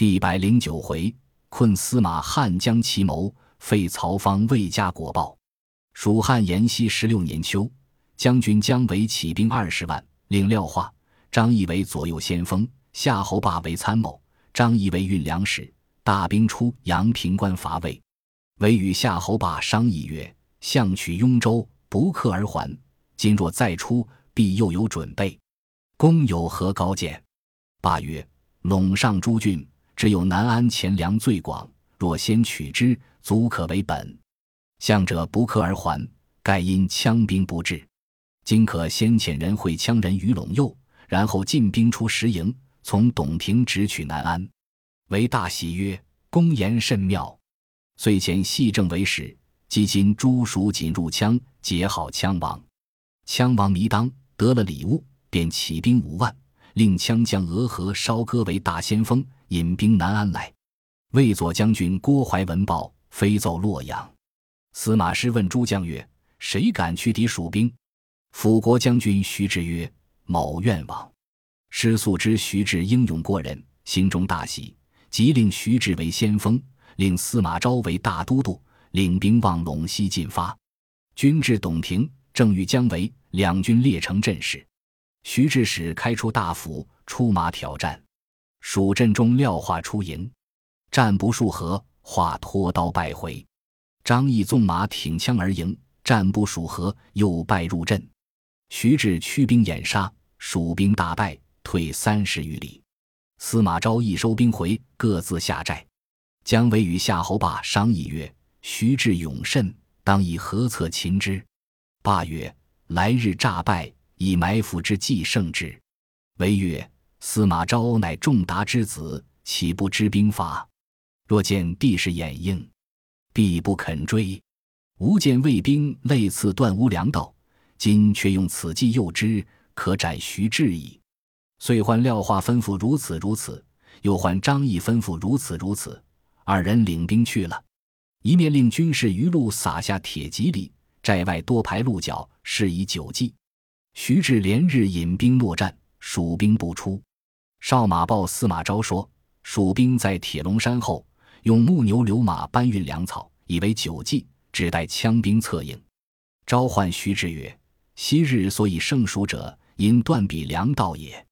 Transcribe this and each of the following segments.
第一百零九回，困司马汉将奇谋，废曹芳未加国报。蜀汉延熙十六年秋，将军姜维起兵二十万，领廖化、张翼为左右先锋，夏侯霸为参谋，张翼为运粮使。大兵出阳平关伐魏，韦与夏侯霸商议曰：“相取雍州，不克而还。今若再出，必又有准备。公有何高见？”霸曰：“陇上诸郡。”只有南安钱粮最广，若先取之，足可为本。向者不克而还，盖因羌兵不至。今可先遣人会羌人于陇右，然后进兵出石营，从董平直取南安。为大喜曰：“公言甚妙。”遂遣细正为使，即今诸蜀仅入羌，结好羌王。羌王弥当得了礼物，便起兵五万，令羌将俄和烧歌为大先锋。引兵南安来，魏左将军郭淮闻报，飞奏洛阳。司马师问诸将曰：“谁敢去敌蜀兵？”辅国将军徐志曰：“某愿往。”师素知徐志英勇过人，心中大喜，即令徐志为先锋，令司马昭为大都督，领兵往陇西进发。军至董庭，正遇姜维，两军列成阵势。徐志使开出大斧，出马挑战。蜀阵中廖化出营，战不数合，化脱刀败回。张翼纵马挺枪而迎，战不数合，又败入阵。徐志驱兵掩杀，蜀兵大败，退三十余里。司马昭一收兵回，各自下寨。姜维与夏侯霸商议曰：“徐志勇甚，当以何策擒之？”霸曰：“来日诈败，以埋伏之计胜之。”维曰。司马昭乃仲达之子，岂不知兵法？若见地势掩映，必不肯追。吾见魏兵类似断无粮道，今却用此计诱之，可斩徐志矣。遂唤廖化吩咐如此如此，又唤张翼吩咐如此如此。二人领兵去了，一面令军士于路撒下铁蒺藜，寨外多排鹿角，示以久计。徐志连日引兵落战，蜀兵不出。少马报司马昭说：“蜀兵在铁龙山后，用木牛流马搬运粮草，以为久计，只待羌兵策应。”召唤徐志曰：“昔日所以胜蜀者，因断彼粮道也。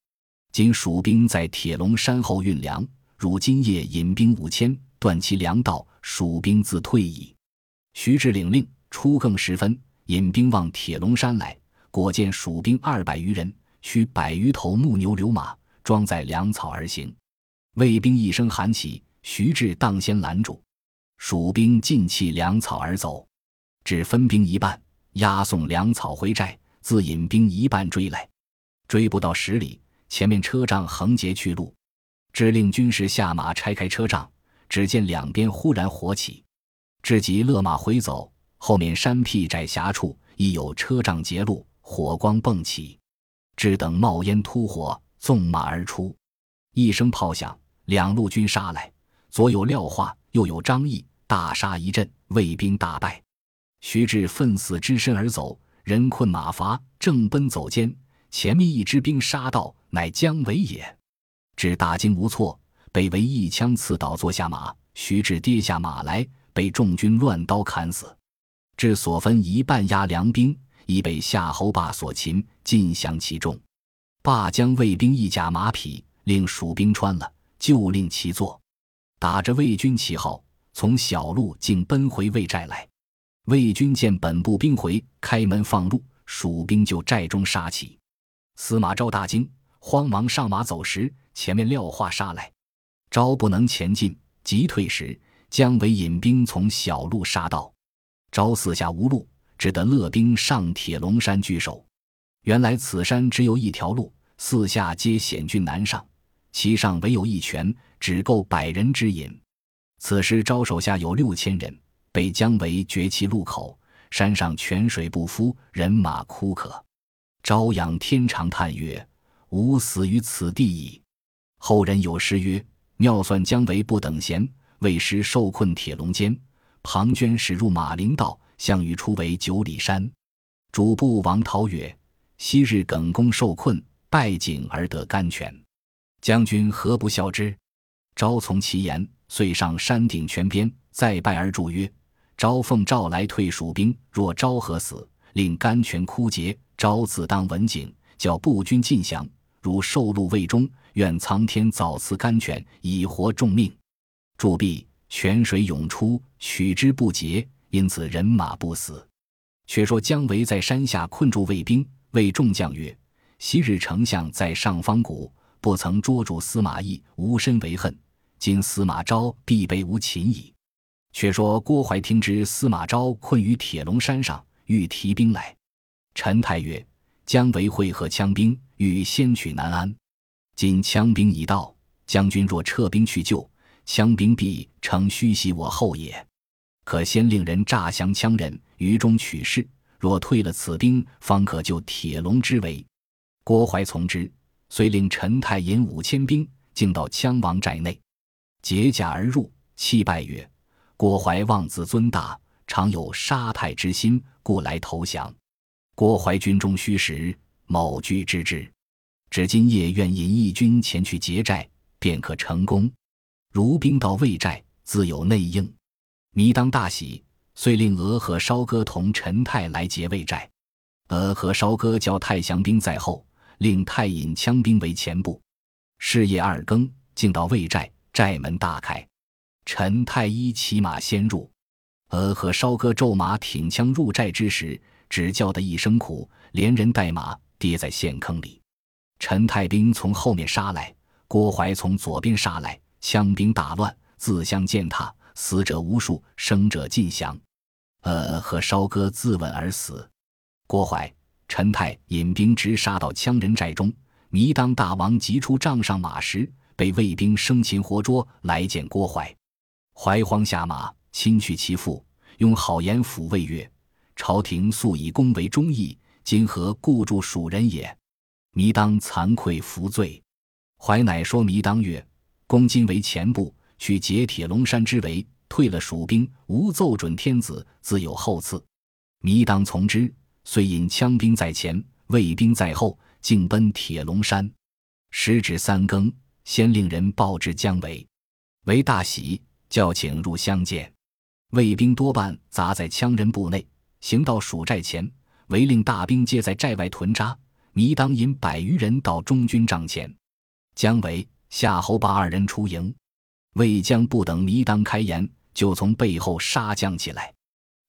今蜀兵在铁龙山后运粮，如今夜引兵五千，断其粮道，蜀兵自退矣。”徐志领令，初更时分，引兵往铁龙山来，果见蜀兵二百余人，驱百余头木牛流马。装载粮草而行，魏兵一声喊起，徐志当先拦住，蜀兵尽弃粮草而走，只分兵一半押送粮草回寨，自引兵一半追来，追不到十里，前面车仗横截去路，只令军士下马拆开车仗，只见两边忽然火起，至即勒马回走，后面山僻窄狭处亦有车仗截路，火光迸起，只等冒烟突火。纵马而出，一声炮响，两路军杀来，左有廖化，右有张翼，大杀一阵，魏兵大败。徐志奋死只身而走，人困马乏，正奔走间，前面一支兵杀到，乃姜维也。只大惊无措，被围一枪刺倒，坐下马。徐志跌下马来，被众军乱刀砍死。至所分一半压粮兵，已被夏侯霸所擒，尽降其众。霸将魏兵一甲马匹，令蜀兵穿了，就令其坐，打着魏军旗号，从小路径奔回魏寨来。魏军见本部兵回，开门放路，蜀兵就寨中杀起。司马昭大惊，慌忙上马走时，前面廖化杀来，昭不能前进，急退时，姜维引兵从小路杀到，昭四下无路，只得勒兵上铁龙山据守。原来此山只有一条路。四下皆险峻难上，其上唯有一泉，只够百人之饮。此时招手下有六千人，被姜维绝其路口。山上泉水不敷，人马枯渴。朝仰天长叹曰：“吾死于此地矣。”后人有诗曰：“妙算姜维不等闲，为师受困铁笼间。庞涓驶入马陵道，项羽出围九里山。”主簿王涛曰：“昔日耿恭受困。”败景而得甘泉，将军何不效之？昭从其言，遂上山顶泉边，再拜而祝曰：“昭奉诏来退蜀兵，若昭何死，令甘泉枯竭。昭自当文景，叫步军尽降。如受禄未终，愿苍天早赐甘泉，以活众命。”铸币，泉水涌出，取之不竭，因此人马不死。却说姜维在山下困住魏兵，谓众将曰：“昔日丞相在上方谷，不曾捉住司马懿，无身为恨。今司马昭必被无擒矣。”却说郭淮听知司马昭困于铁龙山上，欲提兵来。陈泰曰：“姜维会合羌兵，欲先取南安。今羌兵已到，将军若撤兵去救，羌兵必乘虚袭我后也。”可先令人诈降羌人，于中取势。若退了此兵，方可救铁笼之围。郭淮从之，遂令陈泰引五千兵，进到羌王寨内，解甲而入，泣拜曰：“郭淮妄自尊大，常有杀太之心，故来投降。郭淮军中虚实，某惧之之。只今夜愿引义军前去劫寨，便可成功。如兵到魏寨，自有内应。”弥当大喜，遂令俄和烧哥同陈泰来劫魏寨。俄和烧哥叫太降兵在后，令太引枪兵为前部。是夜二更，进到魏寨，寨门大开。陈太医骑马先入，俄和烧哥骤马挺枪入寨之时，只叫得一声苦，连人带马跌在陷坑里。陈太兵从后面杀来，郭淮从左边杀来，枪兵大乱，自相践踏。死者无数，生者尽降。呃，和烧哥自刎而死。郭淮、陈泰引兵直杀到羌人寨中。糜当大王急出帐上马时，被魏兵生擒活捉，来见郭淮。怀慌下马，亲去其父，用好言抚慰曰：“朝廷素以公为忠义，今何故助蜀人也？”糜当惭愧服罪。怀乃说糜当曰：“公今为前部。”去解铁龙山之围，退了蜀兵，无奏准天子，自有后赐。糜当从之，遂引羌兵在前，魏兵在后，径奔铁龙山。时值三更，先令人报至姜维，维大喜，叫请入相见。魏兵多半砸在羌人部内，行到蜀寨前，唯令大兵皆在寨外屯扎。糜当引百余人到中军帐前，姜维、夏侯霸二人出营。魏将不等糜当开言，就从背后杀将起来。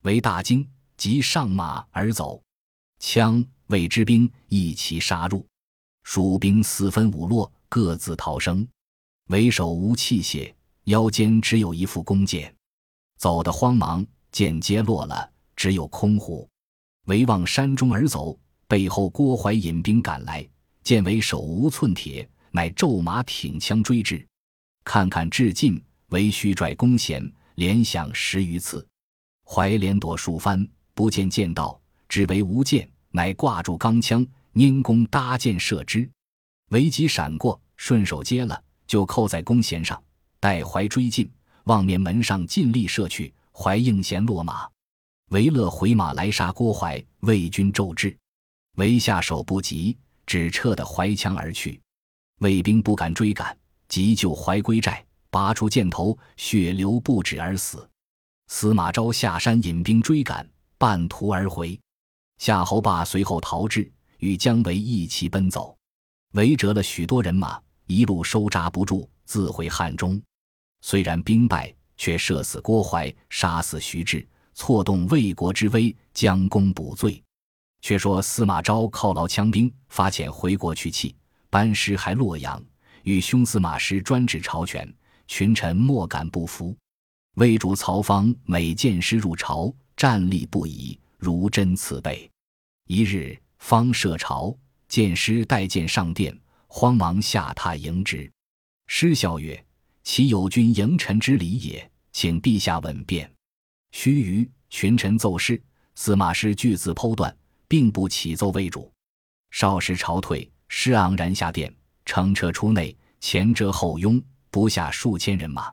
为大惊，即上马而走。羌魏之兵一齐杀入，蜀兵四分五落，各自逃生。为首无器械，腰间只有一副弓箭，走得慌忙，箭皆落了，只有空壶。为往山中而走，背后郭淮引兵赶来，见为手无寸铁，乃骤马挺枪追之。看看至近，为须拽弓弦，连响十余次。怀连躲数番，不见箭道，只为无箭，乃挂住钢枪，拈弓搭箭射之。韦吉闪过，顺手接了，就扣在弓弦上。待怀追进，望面门上尽力射去，怀应弦落马。韦乐回马来杀郭淮，魏军骤至，为下手不及，只撤得怀枪而去。魏兵不敢追赶。急救怀归寨，拔出箭头，血流不止而死。司马昭下山引兵追赶，半途而回。夏侯霸随后逃至，与姜维一齐奔走。围折了许多人马，一路收扎不住，自回汉中。虽然兵败，却射死郭淮，杀死徐志，错动魏国之威，将功补罪。却说司马昭犒劳羌兵，发遣回国去气，班师还洛阳。与兄司马师专制朝权，群臣莫敢不服。魏主曹芳每见师入朝，站立不已，如真慈悲。一日，方设朝，见师带剑上殿，慌忙下榻迎之。师笑曰：“岂有君迎臣之礼也？请陛下问便。”须臾，群臣奏事，司马师据自剖断，并不起奏魏主。少时朝退，师昂然下殿。乘车出内，前遮后拥，不下数千人马。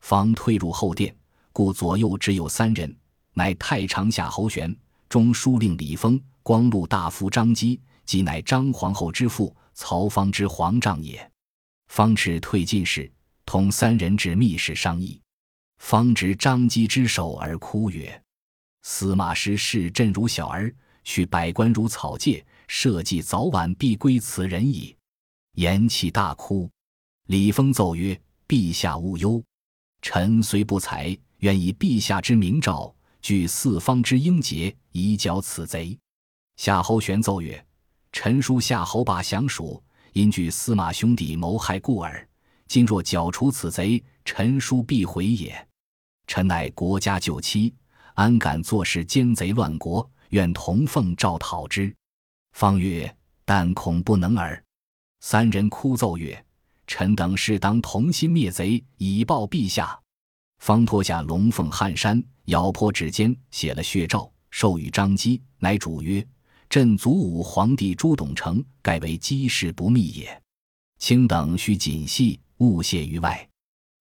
方退入后殿，故左右只有三人，乃太常夏侯玄、中书令李丰、光禄大夫张基，即乃张皇后之父曹芳之皇丈也。方尺退进士，同三人至密室商议，方执张机之手而哭曰：“司马师视朕如小儿，取百官如草芥，社稷早晚必归此人矣。”言泣大哭。李丰奏曰：“陛下勿忧，臣虽不才，愿以陛下之明诏，据四方之英杰，以剿此贼。”夏侯玄奏曰：“臣书夏侯霸降蜀，因惧司马兄弟谋害故耳。今若剿除此贼，臣书必回也。臣乃国家旧妻，安敢坐视奸贼乱国？愿同奉诏讨之。”方曰：“但恐不能耳。”三人哭奏曰。臣等是当同心灭贼，以报陛下。方脱下龙凤汗衫，咬破指尖，写了血诏，授予张基，乃主曰：“朕祖武皇帝朱董承，盖为机事不密也。卿等须谨细，勿泄于外。”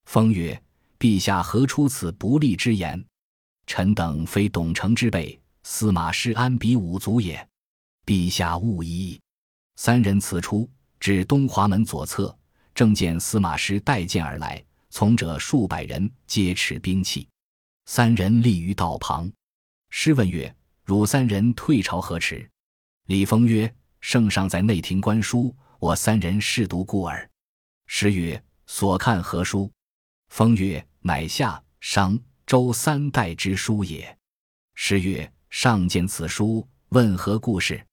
封曰：“陛下何出此不利之言？臣等非董承之辈，司马师安比五族也？陛下勿疑。”三人此出，至东华门左侧。正见司马师带剑而来，从者数百人，皆持兵器。三人立于道旁。师问曰：“汝三人退朝何迟？”李丰曰：“圣上在内廷观书，我三人试读故耳。”师曰：“所看何书？”丰曰：“乃夏、商、周三代之书也。”师曰：“上见此书，问何故事？”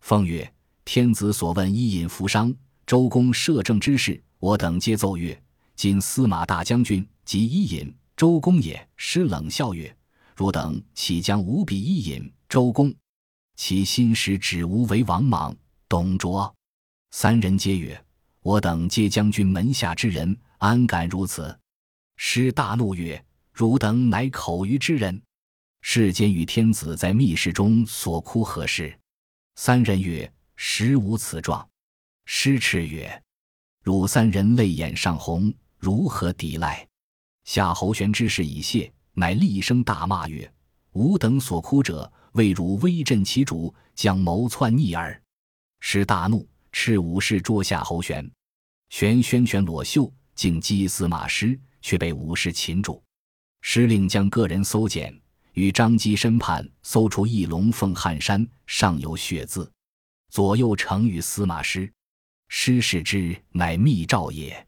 丰曰：“天子所问伊尹扶商。”周公摄政之事，我等皆奏曰：“今司马大将军即伊尹、周公也。”师冷笑曰：“汝等岂将无比伊尹、周公？其心时只无为王莽、董卓。”三人皆曰：“我等皆将军门下之人，安敢如此？”师大怒曰：“汝等乃口谕之人！世间与天子在密室中所哭何事？”三人曰：“实无此状。”师斥曰：“汝三人泪眼上红，如何抵赖？”夏侯玄之事已泄，乃厉声大骂曰：“吾等所哭者，为汝威震其主，将谋篡逆耳！”师大怒，斥武士捉夏侯玄。玄宣拳裸袖，竟击司马师，却被武士擒住。师令将个人搜检，与张基身畔搜出一龙凤汗衫，上有血字，左右呈与司马师。师视之，乃密诏也。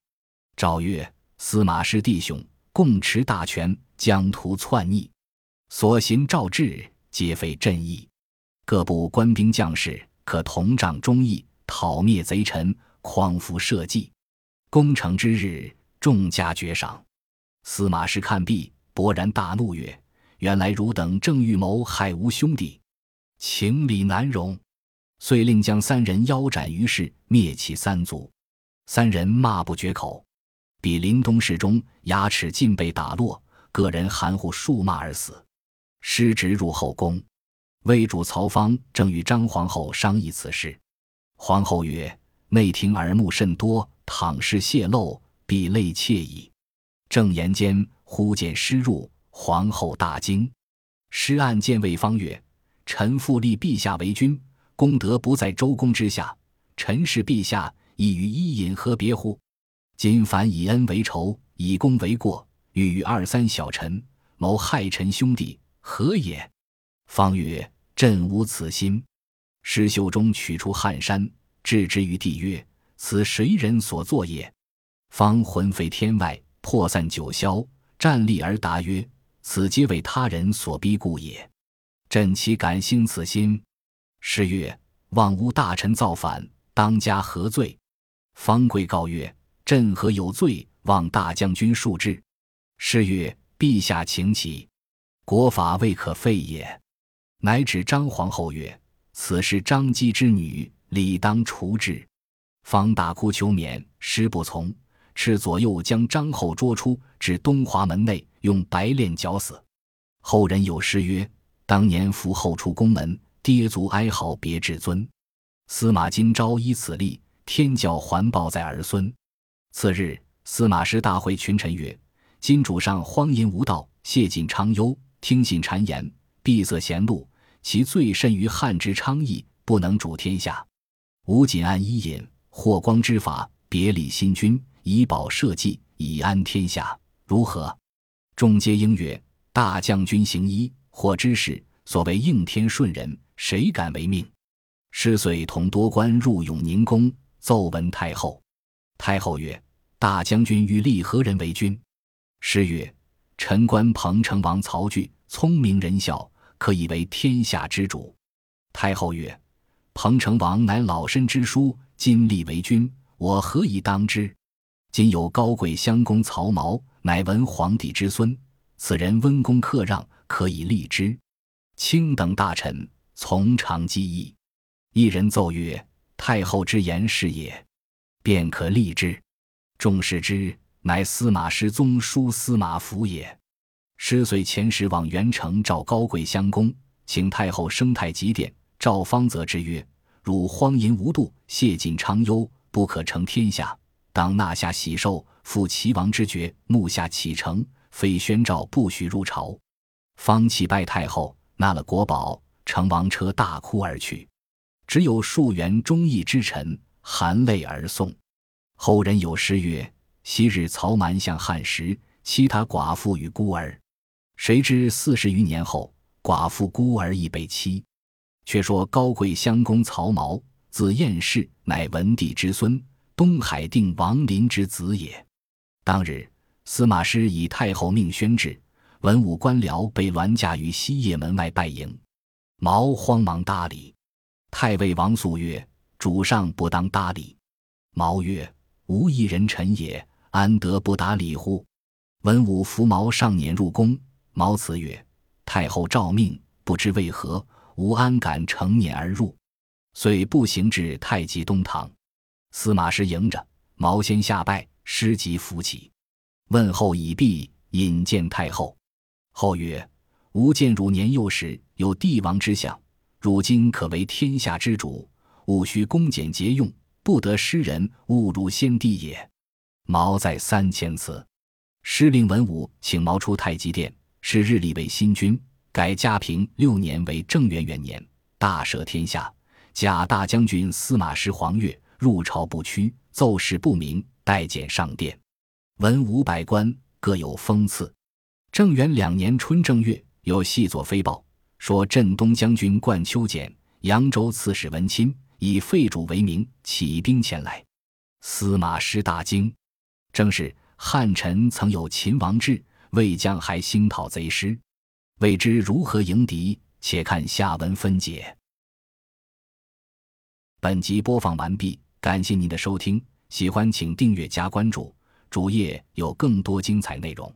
诏曰：“司马师弟兄共持大权，疆土篡逆，所行诏制，皆非朕意。各部官兵将士，可同掌忠义，讨灭贼臣，匡扶社稷。攻城之日，众加爵赏。”司马师看毕，勃然大怒曰：“原来汝等正欲谋害吾兄弟，情理难容。”遂令将三人腰斩于市，灭其三族。三人骂不绝口。比临东市中，牙齿尽被打落，个人含糊数骂而死。失职入后宫，魏主曹芳正与张皇后商议此事。皇后曰：“内廷耳目甚多，倘是泄露，必泪妾矣。”正言间，忽见师入，皇后大惊。师案见魏方曰：“臣父立陛下为君。”功德不在周公之下，臣视陛下亦与伊尹何别乎？今凡以恩为仇，以功为过，欲与二三小臣谋害臣兄弟，何也？方曰：“朕无此心。”施袖中取出汗衫，置之于地，曰：“此谁人所作也？”方魂飞天外，破散九霄，站立而答曰：“此皆为他人所逼故也。朕岂敢兴此心？”诗曰：“望吾大臣造反，当加何罪？”方贵告曰：“朕何有罪？望大将军恕之。”诗曰：“陛下请起，国法未可废也。”乃指张皇后曰：“此是张姬之女，理当除之。”方大哭求免，师不从，斥左右将张后捉出，至东华门内，用白链绞死。后人有诗曰：“当年扶后出宫门。”跌足哀嚎别至尊，司马今朝依此例，天教还报在儿孙。次日，司马师大会群臣曰：“今主上荒淫无道，谢锦昌忧，听信谗言，闭塞贤路，其罪甚于汉之昌邑，不能主天下。吾仅按伊尹、霍光之法，别立新君，以保社稷，以安天下，如何？”众皆应曰：“大将军行医，或知事，所谓应天顺人，谁敢违命？”师遂同多官入永宁宫，奏闻太后。太后曰：“大将军欲立何人为君？”诗曰：“臣观彭城王曹据聪明仁孝，可以为天下之主。”太后曰：“彭城王乃老身之叔，今立为君，我何以当之？今有高贵襄公曹髦，乃文皇帝之孙，此人温公克让，可以立之。卿等大臣从长计议。”一人奏曰：“太后之言是也，便可立之。”众视之。乃司马师宗叔司马孚也。师遂遣使往元城召高贵襄公，请太后升太极殿。赵方则之曰：“汝荒淫无度，谢尽昌幽，不可成天下。当纳下喜寿，复齐王之爵，目下启程。非宣诏不许入朝。”方启拜太后，纳了国宝，乘王车大哭而去。只有数员忠义之臣含泪而送。后人有诗曰。昔日曹瞒向汉时，欺他寡妇与孤儿。谁知四十余年后，寡妇孤儿亦被欺。却说高贵襄公曹髦，字彦氏，乃文帝之孙，东海定王林之子也。当日，司马师以太后命宣旨，文武官僚被銮驾于西掖门外拜迎。毛慌忙搭礼。太尉王肃曰：“主上不当搭礼。”毛曰：“无一人臣也。”安得不答礼乎？文武扶毛上辇入宫。毛辞曰：“太后诏命，不知为何，吾安敢乘辇而入？”遂步行至太极东堂。司马师迎着，毛先下拜，师即扶起，问候已毕，引见太后。后曰：“吾见汝年幼时有帝王之相，如今可为天下之主，务须恭俭节用，不得失人，误入先帝也。”毛在三千次，师令文武请毛出太极殿，是日立为新君，改嘉平六年为正元元年，大赦天下。假大将军司马师黄钺入朝不趋，奏事不明，待检上殿。文武百官各有封赐。正元两年春正月，有细作飞报，说镇东将军冠秋俭、扬州刺史文钦以废主为名，起兵前来。司马师大惊。正是汉臣曾有秦王志，魏将还兴讨贼师，未知如何迎敌，且看下文分解。本集播放完毕，感谢您的收听，喜欢请订阅加关注，主页有更多精彩内容。